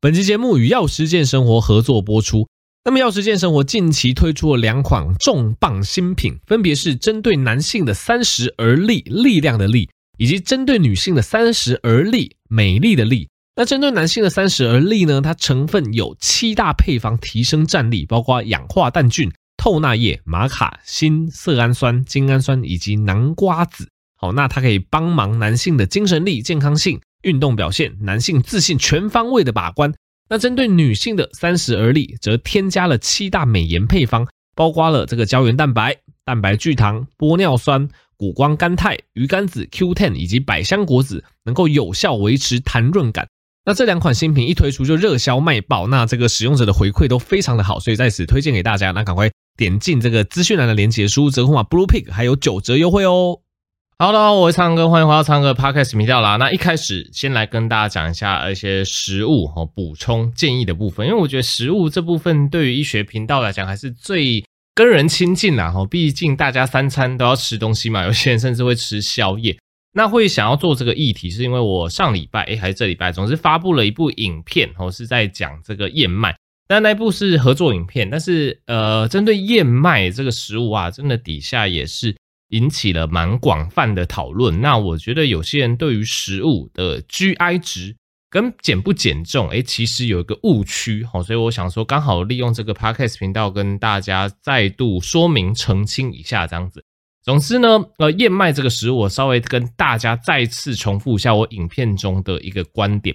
本期节目与药师健生活合作播出。那么，药师健生活近期推出了两款重磅新品，分别是针对男性的三十而立，力量的力，以及针对女性的三十而立，美丽的丽。那针对男性的三十而立呢，它成分有七大配方提升战力，包括氧化氮菌、透纳叶、玛卡、锌、色氨酸、精氨酸以及南瓜子。好，那它可以帮忙男性的精神力、健康性。运动表现，男性自信全方位的把关。那针对女性的三十而立，则添加了七大美颜配方，包括了这个胶原蛋白、蛋白聚糖、玻尿酸、谷胱甘肽、鱼肝子 Q10 以及百香果籽，能够有效维持弹润感。那这两款新品一推出就热销卖爆，那这个使用者的回馈都非常的好，所以在此推荐给大家。那赶快点进这个资讯栏的连接，输入折扣码 Bluepig 还有九折优惠哦。好的，我是苍哥，欢迎回到苍哥 Podcast 频道啦。那一开始先来跟大家讲一下一些食物和补充建议的部分，因为我觉得食物这部分对于医学频道来讲还是最跟人亲近啦。哈，毕竟大家三餐都要吃东西嘛，有些人甚至会吃宵夜。那会想要做这个议题，是因为我上礼拜诶还是这礼拜，总是发布了一部影片，哦，是在讲这个燕麦。但那部是合作影片，但是呃，针对燕麦这个食物啊，真的底下也是。引起了蛮广泛的讨论。那我觉得有些人对于食物的 GI 值跟减不减重，诶，其实有一个误区，好，所以我想说，刚好利用这个 Podcast 频道跟大家再度说明澄清一下，这样子。总之呢，呃，燕麦这个食物，我稍微跟大家再次重复一下我影片中的一个观点。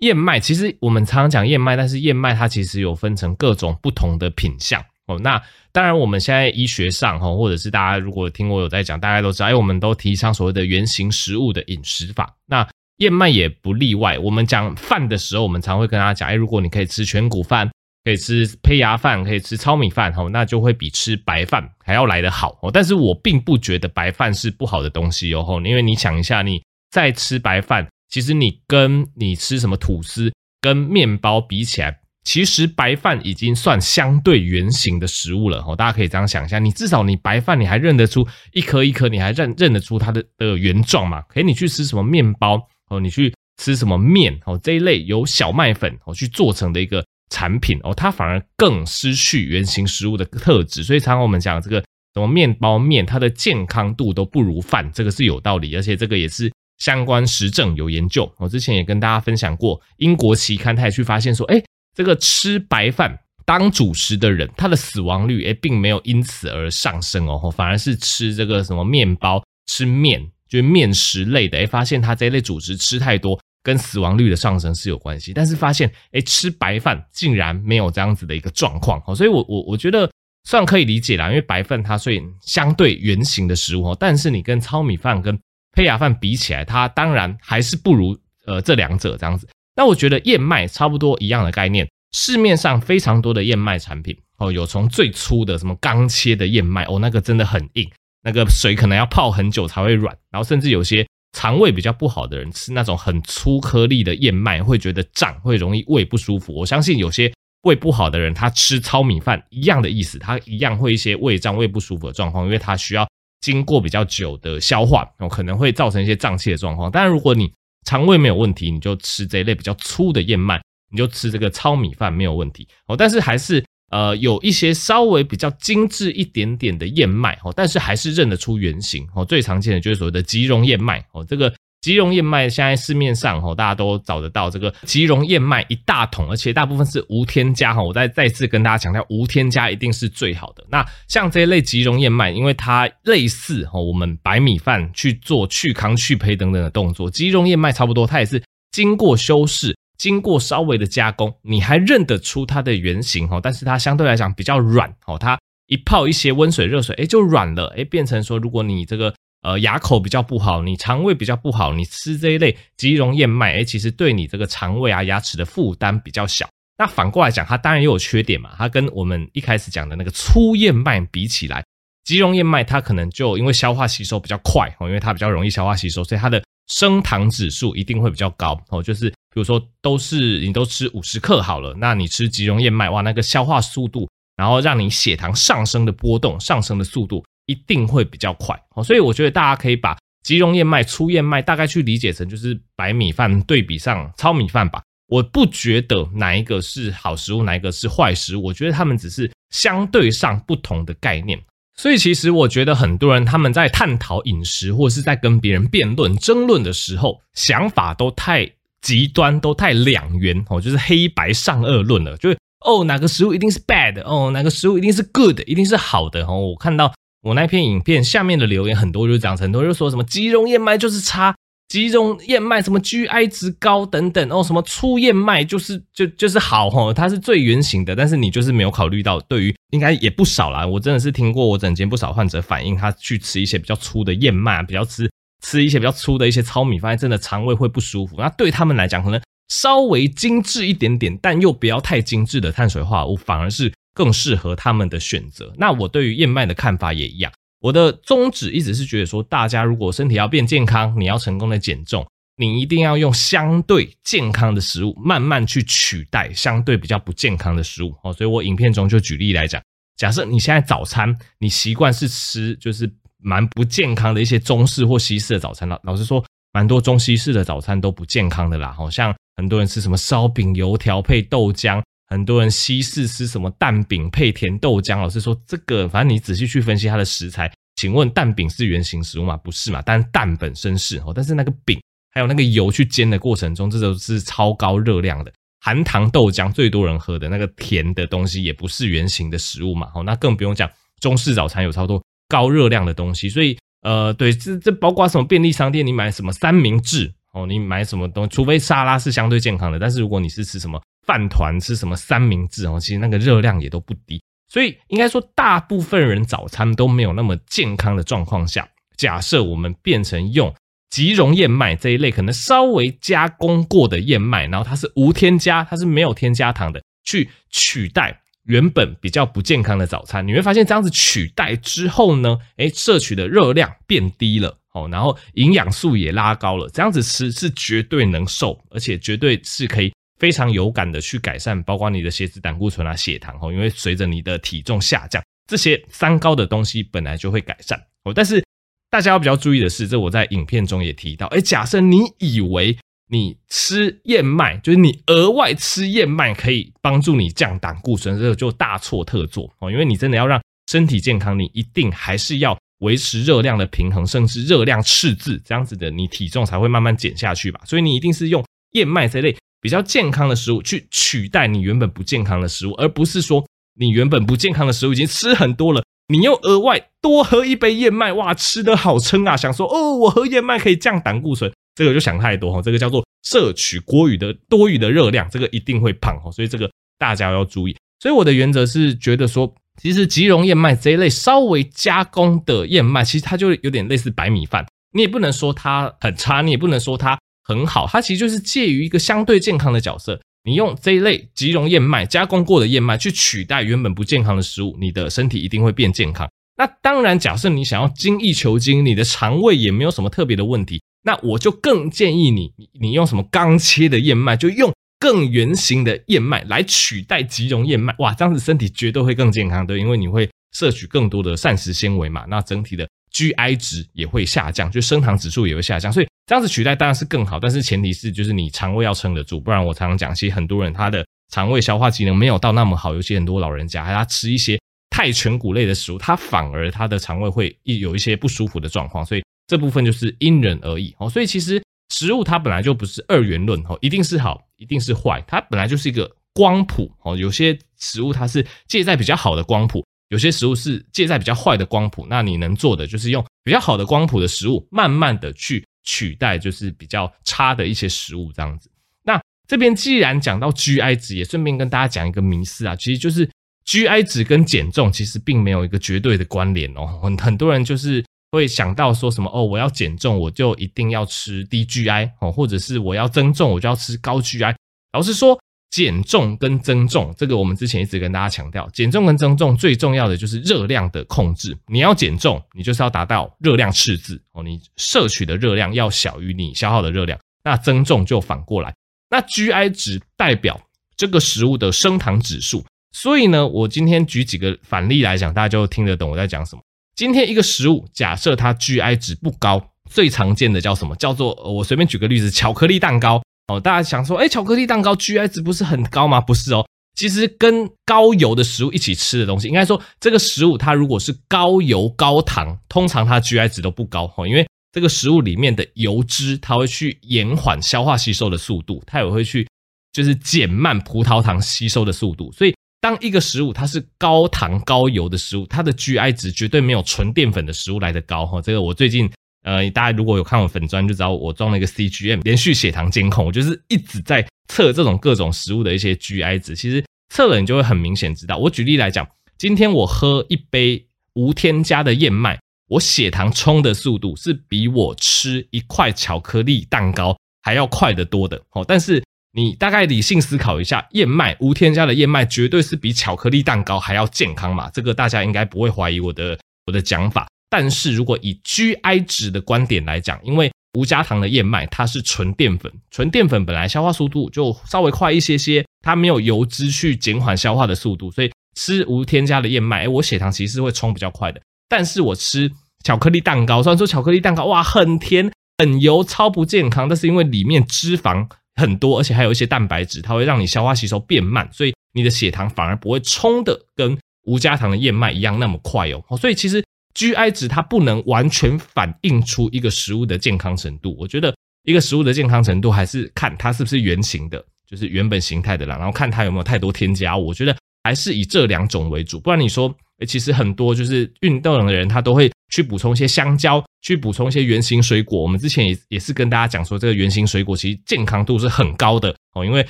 燕麦其实我们常常讲燕麦，但是燕麦它其实有分成各种不同的品相。那当然，我们现在医学上哈，或者是大家如果听我有在讲，大家都知道，哎，我们都提倡所谓的原型食物的饮食法。那燕麦也不例外。我们讲饭的时候，我们常会跟大家讲，哎，如果你可以吃全谷饭，可以吃胚芽饭，可以吃糙米饭，哈，那就会比吃白饭还要来得好。哦，但是我并不觉得白饭是不好的东西哦，因为你想一下，你在吃白饭，其实你跟你吃什么吐司跟面包比起来。其实白饭已经算相对原型的食物了哦，大家可以这样想一下，你至少你白饭你还认得出一颗一颗，你还认认得出它的的原状嘛？可以你去吃什么面包哦，你去吃什么面哦，这一类由小麦粉哦去做成的一个产品哦，它反而更失去原型食物的特质。所以常常我们讲这个什么面包面，它的健康度都不如饭，这个是有道理，而且这个也是相关实证有研究。我之前也跟大家分享过，英国期刊他也去发现说，哎。这个吃白饭当主食的人，他的死亡率诶并没有因此而上升哦，反而是吃这个什么面包、吃面，就是面食类的，诶发现他这一类主食吃太多，跟死亡率的上升是有关系。但是发现，诶吃白饭竟然没有这样子的一个状况哦，所以我我我觉得算可以理解啦，因为白饭它虽然相对圆形的食物哦，但是你跟糙米饭跟胚芽饭比起来，它当然还是不如呃这两者这样子。那我觉得燕麦差不多一样的概念，市面上非常多的燕麦产品哦，有从最粗的什么刚切的燕麦哦，那个真的很硬，那个水可能要泡很久才会软，然后甚至有些肠胃比较不好的人吃那种很粗颗粒的燕麦会觉得胀，会容易胃不舒服。我相信有些胃不好的人，他吃糙米饭一样的意思，他一样会一些胃胀、胃不舒服的状况，因为他需要经过比较久的消化，哦，可能会造成一些胀气的状况。当然，如果你肠胃没有问题，你就吃这一类比较粗的燕麦，你就吃这个糙米饭没有问题哦。但是还是呃有一些稍微比较精致一点点的燕麦哦，但是还是认得出原型哦。最常见的就是所谓的吉隆燕麦哦，这个。吉隆燕麦现在市面上大家都找得到这个吉隆燕麦一大桶，而且大部分是无添加哈。我再再次跟大家强调，无添加一定是最好的。那像这一类吉隆燕麦，因为它类似我们白米饭去做去糠去胚等等的动作，吉隆燕麦差不多，它也是经过修饰，经过稍微的加工，你还认得出它的原型，但是它相对来讲比较软，它一泡一些温水热水，哎，就软了，哎，变成说如果你这个。呃，牙口比较不好，你肠胃比较不好，你吃这一类即溶燕麦，诶，其实对你这个肠胃啊、牙齿的负担比较小。那反过来讲，它当然也有缺点嘛。它跟我们一开始讲的那个粗燕麦比起来，即溶燕麦它可能就因为消化吸收比较快哦，因为它比较容易消化吸收，所以它的升糖指数一定会比较高哦。就是比如说，都是你都吃五十克好了，那你吃即溶燕麦，哇，那个消化速度，然后让你血糖上升的波动、上升的速度。一定会比较快，所以我觉得大家可以把吉隆燕麦、粗燕麦大概去理解成就是白米饭对比上糙米饭吧。我不觉得哪一个是好食物，哪一个是坏食物，我觉得他们只是相对上不同的概念。所以其实我觉得很多人他们在探讨饮食或是在跟别人辩论、争论的时候，想法都太极端，都太两元哦，就是黑白善恶论了，就是哦哪个食物一定是 bad，哦哪个食物一定是 good，一定是好的哦。我看到我那篇影片下面的留言很多就讲，很多就说什么吉隆燕麦就是差。鸡中燕麦什么 GI 值高等等哦，什么粗燕麦就是就就是好吼，它是最原型的，但是你就是没有考虑到，对于应该也不少啦。我真的是听过我诊间不少患者反映，他去吃一些比较粗的燕麦，比较吃吃一些比较粗的一些糙米，发现真的肠胃会不舒服。那对他们来讲，可能稍微精致一点点，但又不要太精致的碳水化合物，反而是更适合他们的选择。那我对于燕麦的看法也一样。我的宗旨一直是觉得说，大家如果身体要变健康，你要成功的减重，你一定要用相对健康的食物，慢慢去取代相对比较不健康的食物。哦，所以我影片中就举例来讲，假设你现在早餐你习惯是吃就是蛮不健康的一些中式或西式的早餐，老老实说，蛮多中西式的早餐都不健康的啦。好像很多人吃什么烧饼、油条配豆浆。很多人西式吃什么蛋饼配甜豆浆，老师说这个，反正你仔细去分析它的食材，请问蛋饼是原型食物吗？不是嘛？但蛋本身是哦，但是那个饼还有那个油去煎的过程中，这都是超高热量的。含糖豆浆最多人喝的那个甜的东西，也不是原型的食物嘛。哦，那更不用讲中式早餐有超多高热量的东西，所以呃，对，这这包括什么便利商店你买什么三明治哦，你买什么东西，除非沙拉是相对健康的，但是如果你是吃什么。饭团吃什么三明治哦，其实那个热量也都不低，所以应该说大部分人早餐都没有那么健康的状况下，假设我们变成用即溶燕麦这一类可能稍微加工过的燕麦，然后它是无添加，它是没有添加糖的，去取代原本比较不健康的早餐，你会发现这样子取代之后呢，诶，摄取的热量变低了哦，然后营养素也拉高了，这样子吃是绝对能瘦，而且绝对是可以。非常有感的去改善，包括你的血脂、胆固醇啊、血糖哦，因为随着你的体重下降，这些三高的东西本来就会改善哦。但是大家要比较注意的是，这我在影片中也提到，哎，假设你以为你吃燕麦，就是你额外吃燕麦可以帮助你降胆固醇，这个就大错特错哦。因为你真的要让身体健康，你一定还是要维持热量的平衡，甚至热量赤字，这样子的你体重才会慢慢减下去吧。所以你一定是用燕麦这类。比较健康的食物去取代你原本不健康的食物，而不是说你原本不健康的食物已经吃很多了，你又额外多喝一杯燕麦，哇，吃得好撑啊！想说哦，我喝燕麦可以降胆固醇，这个就想太多哈，这个叫做摄取过余的多余的热量，这个一定会胖哈，所以这个大家要注意。所以我的原则是觉得说，其实即溶燕麦这一类稍微加工的燕麦，其实它就有点类似白米饭，你也不能说它很差，你也不能说它。很好，它其实就是介于一个相对健康的角色。你用这一类即溶燕麦加工过的燕麦去取代原本不健康的食物，你的身体一定会变健康。那当然，假设你想要精益求精，你的肠胃也没有什么特别的问题，那我就更建议你，你用什么刚切的燕麦，就用更圆形的燕麦来取代即溶燕麦。哇，这样子身体绝对会更健康的，因为你会摄取更多的膳食纤维嘛。那整体的 GI 值也会下降，就升糖指数也会下降，所以。这样子取代当然是更好，但是前提是就是你肠胃要撑得住，不然我常常讲，其实很多人他的肠胃消化机能没有到那么好，尤其很多老人家，他吃一些太全谷类的食物，他反而他的肠胃会有一些不舒服的状况，所以这部分就是因人而异哦。所以其实食物它本来就不是二元论哦，一定是好，一定是坏，它本来就是一个光谱哦。有些食物它是借在比较好的光谱，有些食物是借在比较坏的光谱，那你能做的就是用比较好的光谱的食物，慢慢的去。取代就是比较差的一些食物这样子。那这边既然讲到 GI 值，也顺便跟大家讲一个迷思啊，其实就是 GI 值跟减重其实并没有一个绝对的关联哦。很很多人就是会想到说什么哦，我要减重我就一定要吃低 GI 哦，或者是我要增重我就要吃高 GI。老实说。减重跟增重，这个我们之前一直跟大家强调，减重跟增重最重要的就是热量的控制。你要减重，你就是要达到热量赤字哦，你摄取的热量要小于你消耗的热量。那增重就反过来，那 GI 值代表这个食物的升糖指数。所以呢，我今天举几个反例来讲，大家就听得懂我在讲什么。今天一个食物，假设它 GI 值不高，最常见的叫什么？叫做我随便举个例子，巧克力蛋糕。哦。大家想说，哎，巧克力蛋糕 GI 值不是很高吗？不是哦，其实跟高油的食物一起吃的东西，应该说这个食物它如果是高油高糖，通常它 GI 值都不高哦，因为这个食物里面的油脂它会去延缓消化吸收的速度，它也会去就是减慢葡萄糖吸收的速度，所以。当一个食物它是高糖高油的食物，它的 GI 值绝对没有纯淀粉的食物来得高哈。这个我最近呃，大家如果有看我粉砖就知道，我装了一个 CGM 连续血糖监控，我就是一直在测这种各种食物的一些 GI 值。其实测了你就会很明显知道。我举例来讲，今天我喝一杯无添加的燕麦，我血糖冲的速度是比我吃一块巧克力蛋糕还要快得多的哦。但是你大概理性思考一下，燕麦无添加的燕麦绝对是比巧克力蛋糕还要健康嘛？这个大家应该不会怀疑我的我的讲法。但是如果以 GI 值的观点来讲，因为无加糖的燕麦它是纯淀粉，纯淀粉本来消化速度就稍微快一些些，它没有油脂去减缓消化的速度，所以吃无添加的燕麦，我血糖其实是会冲比较快的。但是我吃巧克力蛋糕，虽然说巧克力蛋糕哇很甜很油超不健康，但是因为里面脂肪。很多，而且还有一些蛋白质，它会让你消化吸收变慢，所以你的血糖反而不会冲的跟无加糖的燕麦一样那么快哦。所以其实 GI 值它不能完全反映出一个食物的健康程度。我觉得一个食物的健康程度还是看它是不是原形的，就是原本形态的啦，然后看它有没有太多添加物。我觉得还是以这两种为主，不然你说，其实很多就是运动的人，他都会去补充一些香蕉。去补充一些原型水果，我们之前也也是跟大家讲说，这个原型水果其实健康度是很高的哦，因为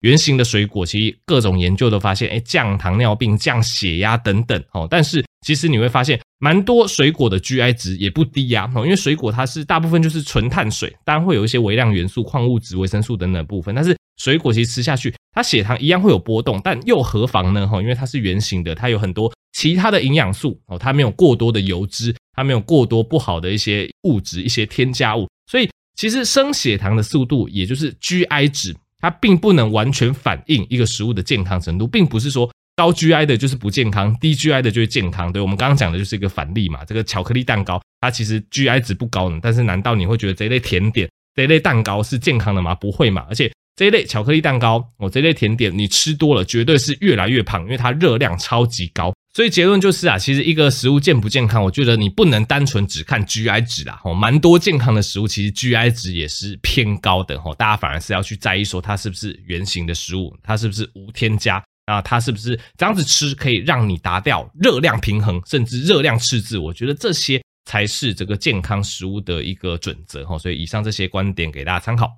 原型的水果其实各种研究都发现，哎，降糖尿病、降血压等等哦。但是其实你会发现，蛮多水果的 GI 值也不低呀，因为水果它是大部分就是纯碳水，当然会有一些微量元素、矿物质、维生素等等部分，但是水果其实吃下去，它血糖一样会有波动，但又何妨呢？哈，因为它是原型的，它有很多其他的营养素哦，它没有过多的油脂。它没有过多不好的一些物质、一些添加物，所以其实升血糖的速度，也就是 GI 值，它并不能完全反映一个食物的健康程度，并不是说高 GI 的就是不健康，低 GI 的就是健康。对，我们刚刚讲的就是一个反例嘛。这个巧克力蛋糕，它其实 GI 值不高呢，但是难道你会觉得这一类甜点、这一类蛋糕是健康的吗？不会嘛。而且这一类巧克力蛋糕，哦，这一类甜点，你吃多了绝对是越来越胖，因为它热量超级高。所以结论就是啊，其实一个食物健不健康，我觉得你不能单纯只看 GI 值啦。哦，蛮多健康的食物其实 GI 值也是偏高的。哦，大家反而是要去在意说它是不是原型的食物，它是不是无添加啊，它是不是这样子吃可以让你达到热量平衡，甚至热量赤字。我觉得这些才是这个健康食物的一个准则。哈，所以以上这些观点给大家参考。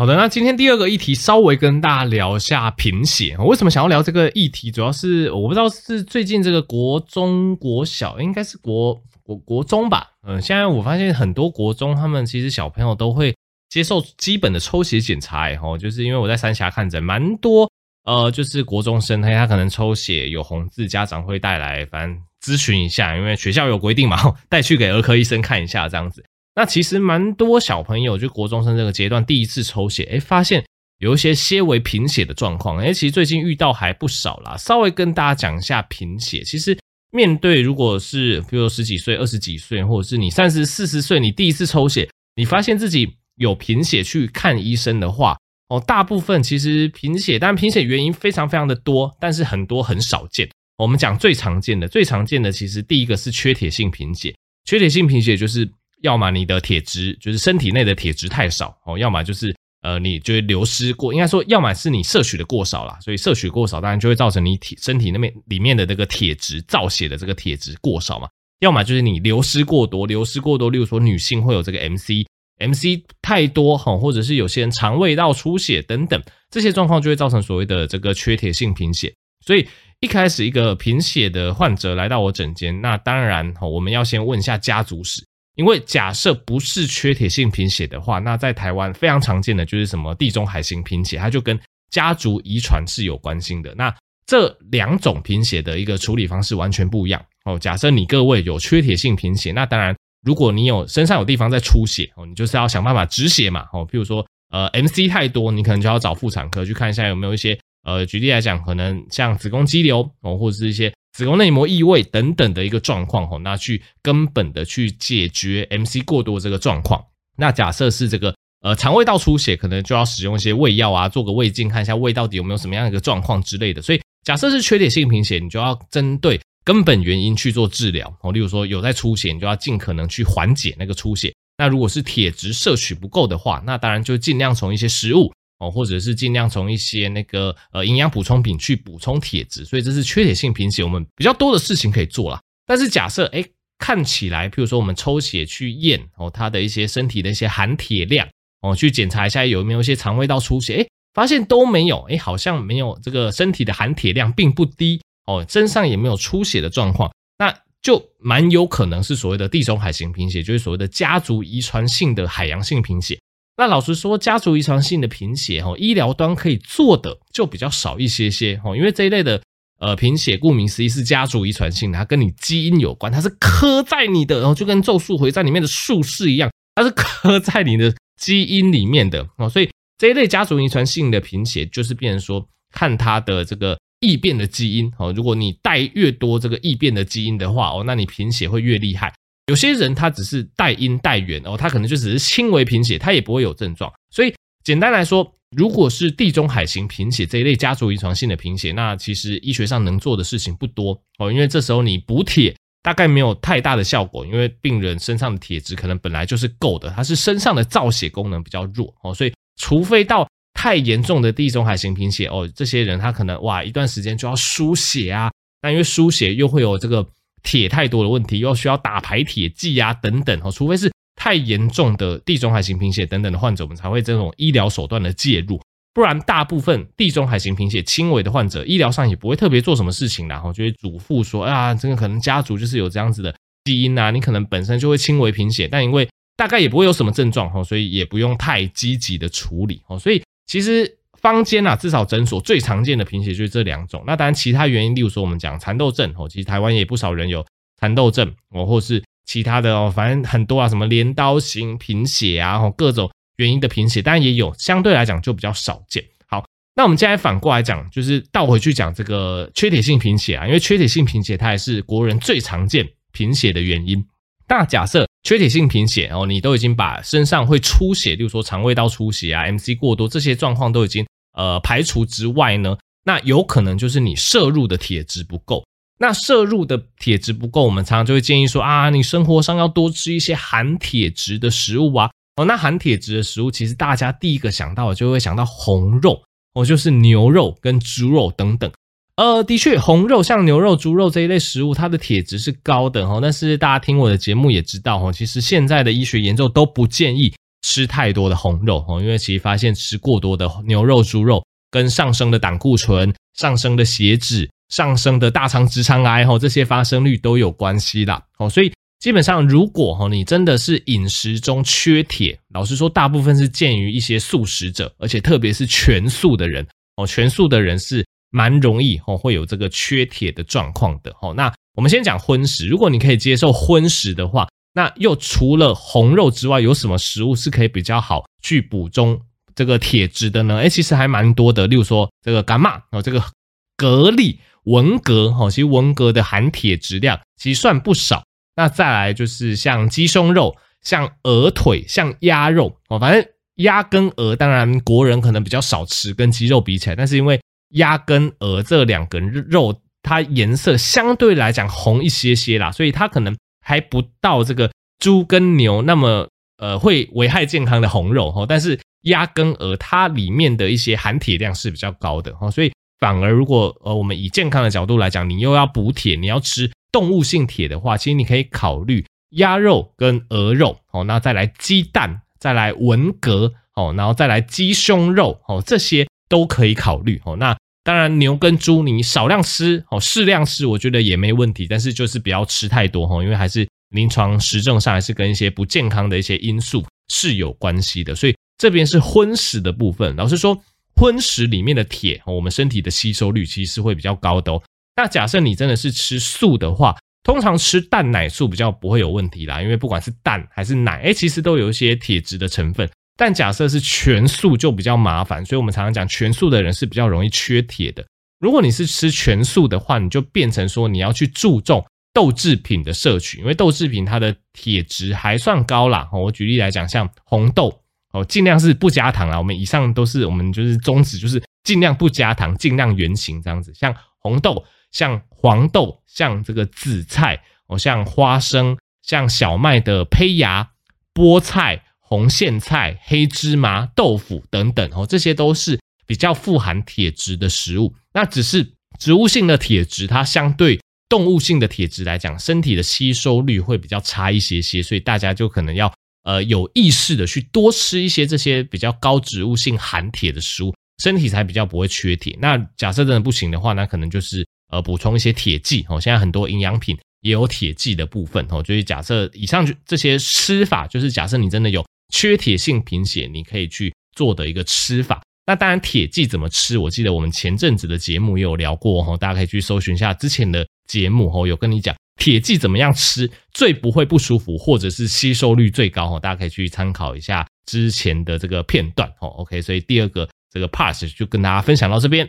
好的，那今天第二个议题稍微跟大家聊一下贫血。我为什么想要聊这个议题？主要是我不知道是最近这个国中、国小，应该是国国国中吧。嗯，现在我发现很多国中他们其实小朋友都会接受基本的抽血检查。哦，就是因为我在三峡看诊，蛮多呃，就是国中生他他可能抽血有红字，家长会带来，反正咨询一下，因为学校有规定嘛，带去给儿科医生看一下这样子。那其实蛮多小朋友，就国中生这个阶段第一次抽血，哎，发现有一些些微贫血的状况，哎，其实最近遇到还不少啦。稍微跟大家讲一下贫血，其实面对如果是比如十几岁、二十几岁，或者是你三十四十岁，你第一次抽血，你发现自己有贫血去看医生的话，哦，大部分其实贫血，但贫血原因非常非常的多，但是很多很少见。我们讲最常见的，最常见的其实第一个是缺铁性贫血，缺铁性贫血就是。要么你的铁质就是身体内的铁质太少哦，要么就是呃你就会流失过，应该说要么是你摄取的过少啦，所以摄取过少当然就会造成你体身体那边里面的这个铁质造血的这个铁质过少嘛，要么就是你流失过多，流失过多，例如说女性会有这个 MC，MC 太多哈，或者是有些人肠胃道出血等等，这些状况就会造成所谓的这个缺铁性贫血，所以一开始一个贫血的患者来到我诊间，那当然哈我们要先问一下家族史。因为假设不是缺铁性贫血的话，那在台湾非常常见的就是什么地中海型贫血，它就跟家族遗传是有关系的。那这两种贫血的一个处理方式完全不一样哦。假设你各位有缺铁性贫血，那当然如果你有身上有地方在出血哦，你就是要想办法止血嘛哦。譬如说呃 MC 太多，你可能就要找妇产科去看一下有没有一些呃，举例来讲，可能像子宫肌瘤哦，或者是一些。子宫内膜异位等等的一个状况吼，那去根本的去解决 MC 过多这个状况。那假设是这个呃肠胃道出血，可能就要使用一些胃药啊，做个胃镜，看一下胃到底有没有什么样一个状况之类的。所以假设是缺铁性贫血，你就要针对根本原因去做治疗哦。例如说有在出血，你就要尽可能去缓解那个出血。那如果是铁质摄取不够的话，那当然就尽量从一些食物哦，或者是尽量从一些那个呃营养补充品去补充铁质。所以这是缺铁性贫血，我们比较多的事情可以做啦。但是假设诶看起来，譬如说我们抽血去验哦，他的一些身体的一些含铁量哦，去检查一下有没有一些肠胃道出血，诶，发现都没有，诶，好像没有这个身体的含铁量并不低哦，身上也没有出血的状况，那就蛮有可能是所谓的地中海型贫血，就是所谓的家族遗传性的海洋性贫血。那老实说，家族遗传性的贫血哦，医疗端可以做的就比较少一些些哦，因为这一类的。呃，贫血顾名思义是家族遗传性的，它跟你基因有关，它是刻在你的，然后就跟咒术回战里面的术士一样，它是刻在你的基因里面的哦。所以这一类家族遗传性的贫血，就是变成说看它的这个异变的基因哦。如果你带越多这个异变的基因的话哦，那你贫血会越厉害。有些人他只是带阴带源哦，他可能就只是轻微贫血，他也不会有症状。所以简单来说。如果是地中海型贫血这一类家族遗传性的贫血，那其实医学上能做的事情不多哦，因为这时候你补铁大概没有太大的效果，因为病人身上的铁质可能本来就是够的，他是身上的造血功能比较弱哦，所以除非到太严重的地中海型贫血哦，这些人他可能哇一段时间就要输血啊，那因为输血又会有这个铁太多的问题，又需要打排铁剂啊等等哦，除非是。太严重的地中海型贫血等等的患者，我们才会这种医疗手段的介入，不然大部分地中海型贫血轻微的患者，医疗上也不会特别做什么事情，然后就会嘱咐说啊，这个可能家族就是有这样子的基因啊，你可能本身就会轻微贫血，但因为大概也不会有什么症状哈，所以也不用太积极的处理哦。所以其实坊间啊，至少诊所最常见的贫血就是这两种。那当然其他原因，例如说我们讲蚕豆症哦，其实台湾也不少人有蚕豆症哦，或是。其他的哦，反正很多啊，什么镰刀型贫血啊，各种原因的贫血，当然也有，相对来讲就比较少见。好，那我们接下来反过来讲，就是倒回去讲这个缺铁性贫血啊，因为缺铁性贫血它也是国人最常见贫血的原因。那假设缺铁性贫血哦，你都已经把身上会出血，例如说肠胃道出血啊、MC 过多这些状况都已经呃排除之外呢，那有可能就是你摄入的铁质不够。那摄入的铁质不够，我们常常就会建议说啊，你生活上要多吃一些含铁质的食物啊。哦，那含铁质的食物，其实大家第一个想到的就会想到红肉哦，就是牛肉跟猪肉等等。呃，的确，红肉像牛肉、猪肉这一类食物，它的铁质是高的哈。但是大家听我的节目也知道哈，其实现在的医学研究都不建议吃太多的红肉哈，因为其实发现吃过多的牛肉、猪肉跟上升的胆固醇、上升的血脂。上升的大肠直肠癌哈，这些发生率都有关系啦。哦，所以基本上如果哈你真的是饮食中缺铁，老实说，大部分是鉴于一些素食者，而且特别是全素的人哦，全素的人是蛮容易哦会有这个缺铁的状况的。哦，那我们先讲荤食，如果你可以接受荤食的话，那又除了红肉之外，有什么食物是可以比较好去补充这个铁质的呢？诶，其实还蛮多的，例如说这个柑仔哦，这个蛤蜊。文蛤哦，其实文蛤的含铁质量其实算不少。那再来就是像鸡胸肉、像鹅腿、像鸭肉哦，反正鸭跟鹅，当然国人可能比较少吃，跟鸡肉比起来，但是因为鸭跟鹅这两个肉，它颜色相对来讲红一些些啦，所以它可能还不到这个猪跟牛那么呃会危害健康的红肉哈。但是鸭跟鹅它里面的一些含铁量是比较高的哈，所以。反而，如果呃，我们以健康的角度来讲，你又要补铁，你要吃动物性铁的话，其实你可以考虑鸭肉跟鹅肉，哦，那再来鸡蛋，再来文蛤，哦，然后再来鸡胸肉，哦，这些都可以考虑，哦，那当然牛跟猪你少量吃，哦，适量吃，我觉得也没问题，但是就是不要吃太多，哦，因为还是临床实证上还是跟一些不健康的一些因素是有关系的，所以这边是荤食的部分，老实说。荤食里面的铁，我们身体的吸收率其实是会比较高的哦。那假设你真的是吃素的话，通常吃蛋奶素比较不会有问题啦，因为不管是蛋还是奶，诶，其实都有一些铁质的成分。但假设是全素就比较麻烦，所以我们常常讲全素的人是比较容易缺铁的。如果你是吃全素的话，你就变成说你要去注重豆制品的摄取，因为豆制品它的铁质还算高啦。我举例来讲，像红豆、哦，尽量是不加糖啦。我们以上都是我们就是宗旨，就是尽量不加糖，尽量原型这样子。像红豆、像黄豆、像这个紫菜哦，像花生、像小麦的胚芽、菠菜、红苋菜、黑芝麻、豆腐等等哦，这些都是比较富含铁质的食物。那只是植物性的铁质，它相对动物性的铁质来讲，身体的吸收率会比较差一些些，所以大家就可能要。呃，有意识的去多吃一些这些比较高植物性含铁的食物，身体才比较不会缺铁。那假设真的不行的话，那可能就是呃补充一些铁剂哦。现在很多营养品也有铁剂的部分哦。就是假设以上这些吃法，就是假设你真的有缺铁性贫血，你可以去做的一个吃法。那当然，铁剂怎么吃？我记得我们前阵子的节目也有聊过哦，大家可以去搜寻一下之前的节目哦，有跟你讲。铁剂怎么样吃最不会不舒服，或者是吸收率最高哦？大家可以去参考一下之前的这个片段哦。OK，所以第二个这个 part 就跟大家分享到这边。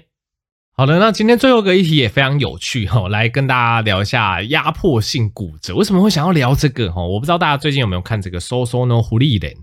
好的，那今天最后一个议题也非常有趣哈，来跟大家聊一下压迫性骨折。为什么会想要聊这个哈？我不知道大家最近有没有看这个 “soso no 福利脸”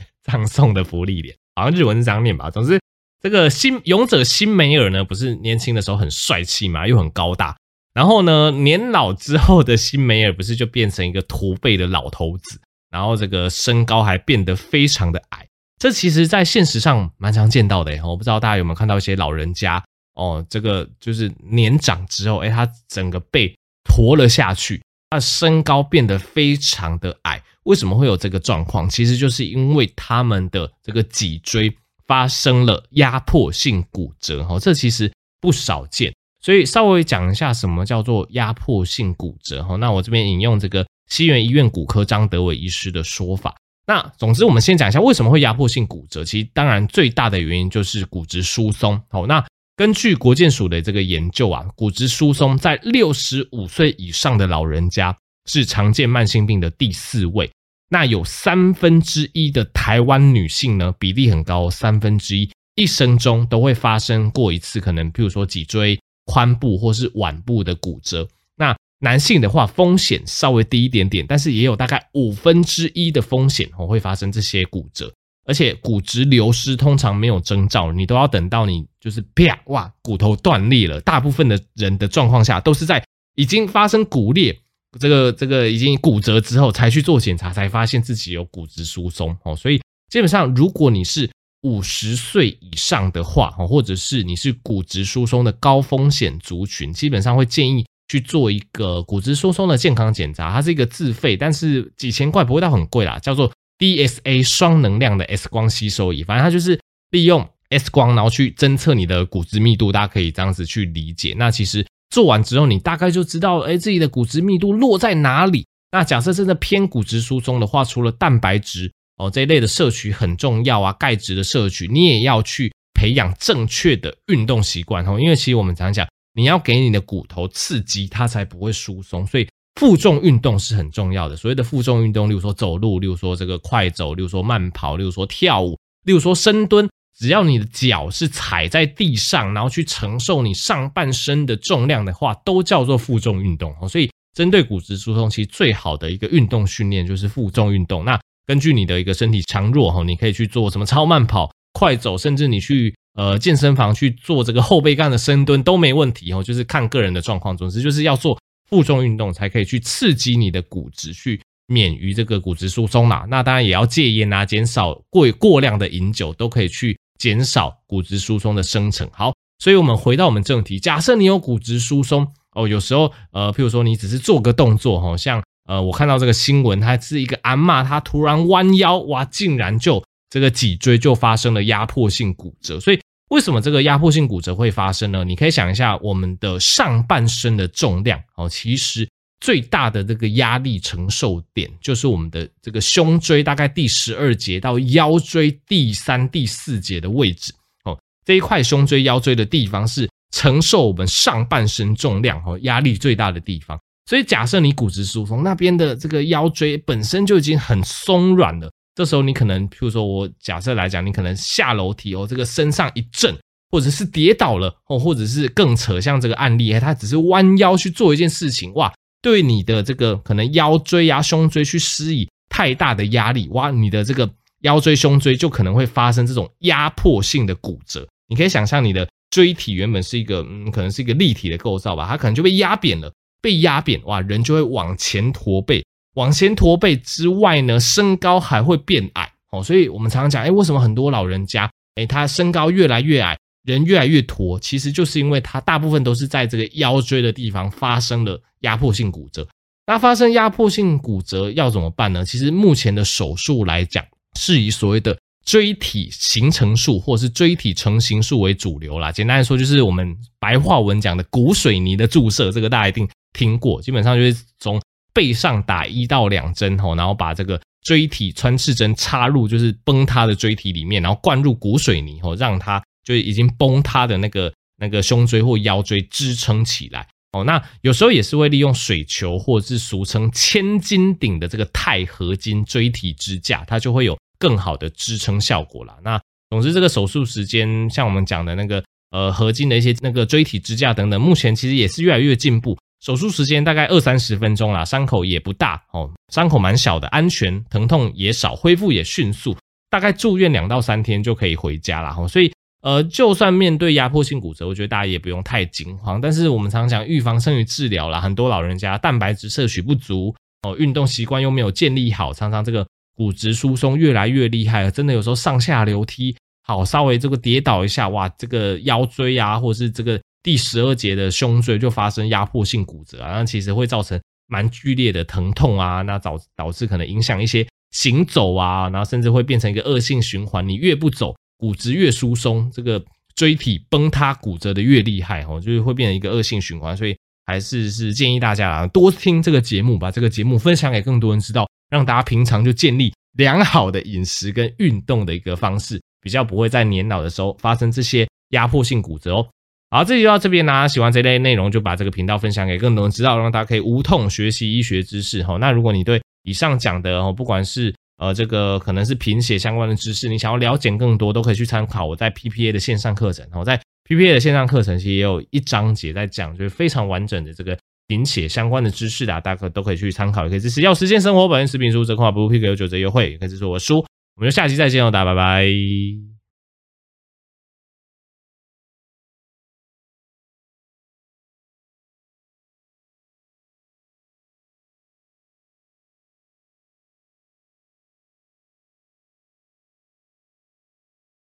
葬送的福利脸，好像日文是这样念吧。总之，这个新勇者辛梅尔呢，不是年轻的时候很帅气嘛，又很高大。然后呢，年老之后的辛梅尔不是就变成一个驼背的老头子，然后这个身高还变得非常的矮。这其实，在现实上蛮常见到的。我不知道大家有没有看到一些老人家哦，这个就是年长之后，哎，他整个背驼了下去，他的身高变得非常的矮。为什么会有这个状况？其实就是因为他们的这个脊椎发生了压迫性骨折。哈，这其实不少见。所以稍微讲一下什么叫做压迫性骨折哈，那我这边引用这个西园医院骨科张德伟医师的说法。那总之我们先讲一下为什么会压迫性骨折。其实当然最大的原因就是骨质疏松。好，那根据国健署的这个研究啊，骨质疏松在六十五岁以上的老人家是常见慢性病的第四位。那有三分之一的台湾女性呢，比例很高，三分之一一生中都会发生过一次，可能譬如说脊椎。髋部或是腕部的骨折，那男性的话风险稍微低一点点，但是也有大概五分之一的风险哦会发生这些骨折，而且骨质流失通常没有征兆，你都要等到你就是啪哇骨头断裂了，大部分的人的状况下都是在已经发生骨裂，这个这个已经骨折之后才去做检查，才发现自己有骨质疏松哦，所以基本上如果你是。五十岁以上的话，或者是你是骨质疏松的高风险族群，基本上会建议去做一个骨质疏松的健康检查。它是一个自费，但是几千块不会到很贵啦，叫做 DSA 双能量的 X 光吸收仪。反正它就是利用 X 光，然后去侦测你的骨质密度。大家可以这样子去理解。那其实做完之后，你大概就知道，哎，自己的骨质密度落在哪里。那假设真的偏骨质疏松的话，除了蛋白质。哦，这一类的摄取很重要啊，钙质的摄取，你也要去培养正确的运动习惯哦。因为其实我们常常讲，你要给你的骨头刺激，它才不会疏松，所以负重运动是很重要的。所谓的负重运动，例如说走路，例如说这个快走，例如说慢跑，例如说跳舞，例如说深蹲，只要你的脚是踩在地上，然后去承受你上半身的重量的话，都叫做负重运动。所以针对骨质疏松，其实最好的一个运动训练就是负重运动。那根据你的一个身体强弱哈，你可以去做什么超慢跑、快走，甚至你去呃健身房去做这个后背杠的深蹲都没问题哦，就是看个人的状况。总之就是要做负重运动，才可以去刺激你的骨质，去免于这个骨质疏松啦。那当然也要戒烟啊，减少过过量的饮酒，都可以去减少骨质疏松的生成。好，所以我们回到我们正题，假设你有骨质疏松哦，有时候呃，譬如说你只是做个动作哈，像。呃，我看到这个新闻，它是一个阿嬷，她突然弯腰，哇，竟然就这个脊椎就发生了压迫性骨折。所以，为什么这个压迫性骨折会发生呢？你可以想一下，我们的上半身的重量，哦，其实最大的这个压力承受点就是我们的这个胸椎，大概第十二节到腰椎第三、第四节的位置。哦，这一块胸椎、腰椎的地方是承受我们上半身重量哦压力最大的地方。所以，假设你骨质疏松，那边的这个腰椎本身就已经很松软了，这时候你可能，譬如说我假设来讲，你可能下楼梯哦，这个身上一震，或者是跌倒了哦，或者是更扯，像这个案例，他只是弯腰去做一件事情，哇，对你的这个可能腰椎呀、胸椎去施以太大的压力，哇，你的这个腰椎、胸椎就可能会发生这种压迫性的骨折。你可以想象你的椎体原本是一个，嗯，可能是一个立体的构造吧，它可能就被压扁了，被压扁，哇，人就会往前驼背，往前驼背之外呢，身高还会变矮哦。所以我们常常讲，哎，为什么很多老人家，哎，他身高越来越矮，人越来越驼，其实就是因为他大部分都是在这个腰椎的地方发生了压迫性骨折。那发生压迫性骨折要怎么办呢？其实目前的手术来讲，是以所谓的椎体形成术或是椎体成型术为主流啦。简单来说，就是我们白话文讲的骨水泥的注射，这个大家一定听过。基本上就是从背上打一到两针吼，然后把这个椎体穿刺针插入就是崩塌的椎体里面，然后灌入骨水泥吼，让它就已经崩塌的那个那个胸椎或腰椎支撑起来。哦，那有时候也是会利用水球，或者是俗称千斤顶的这个钛合金椎体支架，它就会有更好的支撑效果啦。那总之，这个手术时间，像我们讲的那个呃合金的一些那个椎体支架等等，目前其实也是越来越进步。手术时间大概二三十分钟啦，伤口也不大哦，伤口蛮小的，安全，疼痛也少，恢复也迅速，大概住院两到三天就可以回家了哈。所以。呃，就算面对压迫性骨折，我觉得大家也不用太惊慌。但是我们常常讲预防胜于治疗啦，很多老人家蛋白质摄取不足，哦，运动习惯又没有建立好，常常这个骨质疏松越来越厉害。真的有时候上下楼梯，好稍微这个跌倒一下，哇，这个腰椎啊，或者是这个第十二节的胸椎就发生压迫性骨折啊，那其实会造成蛮剧烈的疼痛啊，那导导致可能影响一些行走啊，然后甚至会变成一个恶性循环，你越不走。骨质越疏松，这个椎体崩塌骨折的越厉害哦，就是会变成一个恶性循环，所以还是是建议大家啊，多听这个节目，把这个节目分享给更多人知道，让大家平常就建立良好的饮食跟运动的一个方式，比较不会在年老的时候发生这些压迫性骨折哦。好，这就到这边啦，喜欢这类内容就把这个频道分享给更多人知道，让大家可以无痛学习医学知识哈。那如果你对以上讲的哦，不管是呃，这个可能是贫血相关的知识，你想要了解更多，都可以去参考我在 PPA 的线上课程。我在 PPA 的线上课程其实也有一章节在讲，就是非常完整的这个贫血相关的知识的，大家都可以去参考，也可以支持要实现生活本人食品书折扣，不如 PK 有九折优惠，也可以支持我书。我们就下期再见哦，大家拜拜。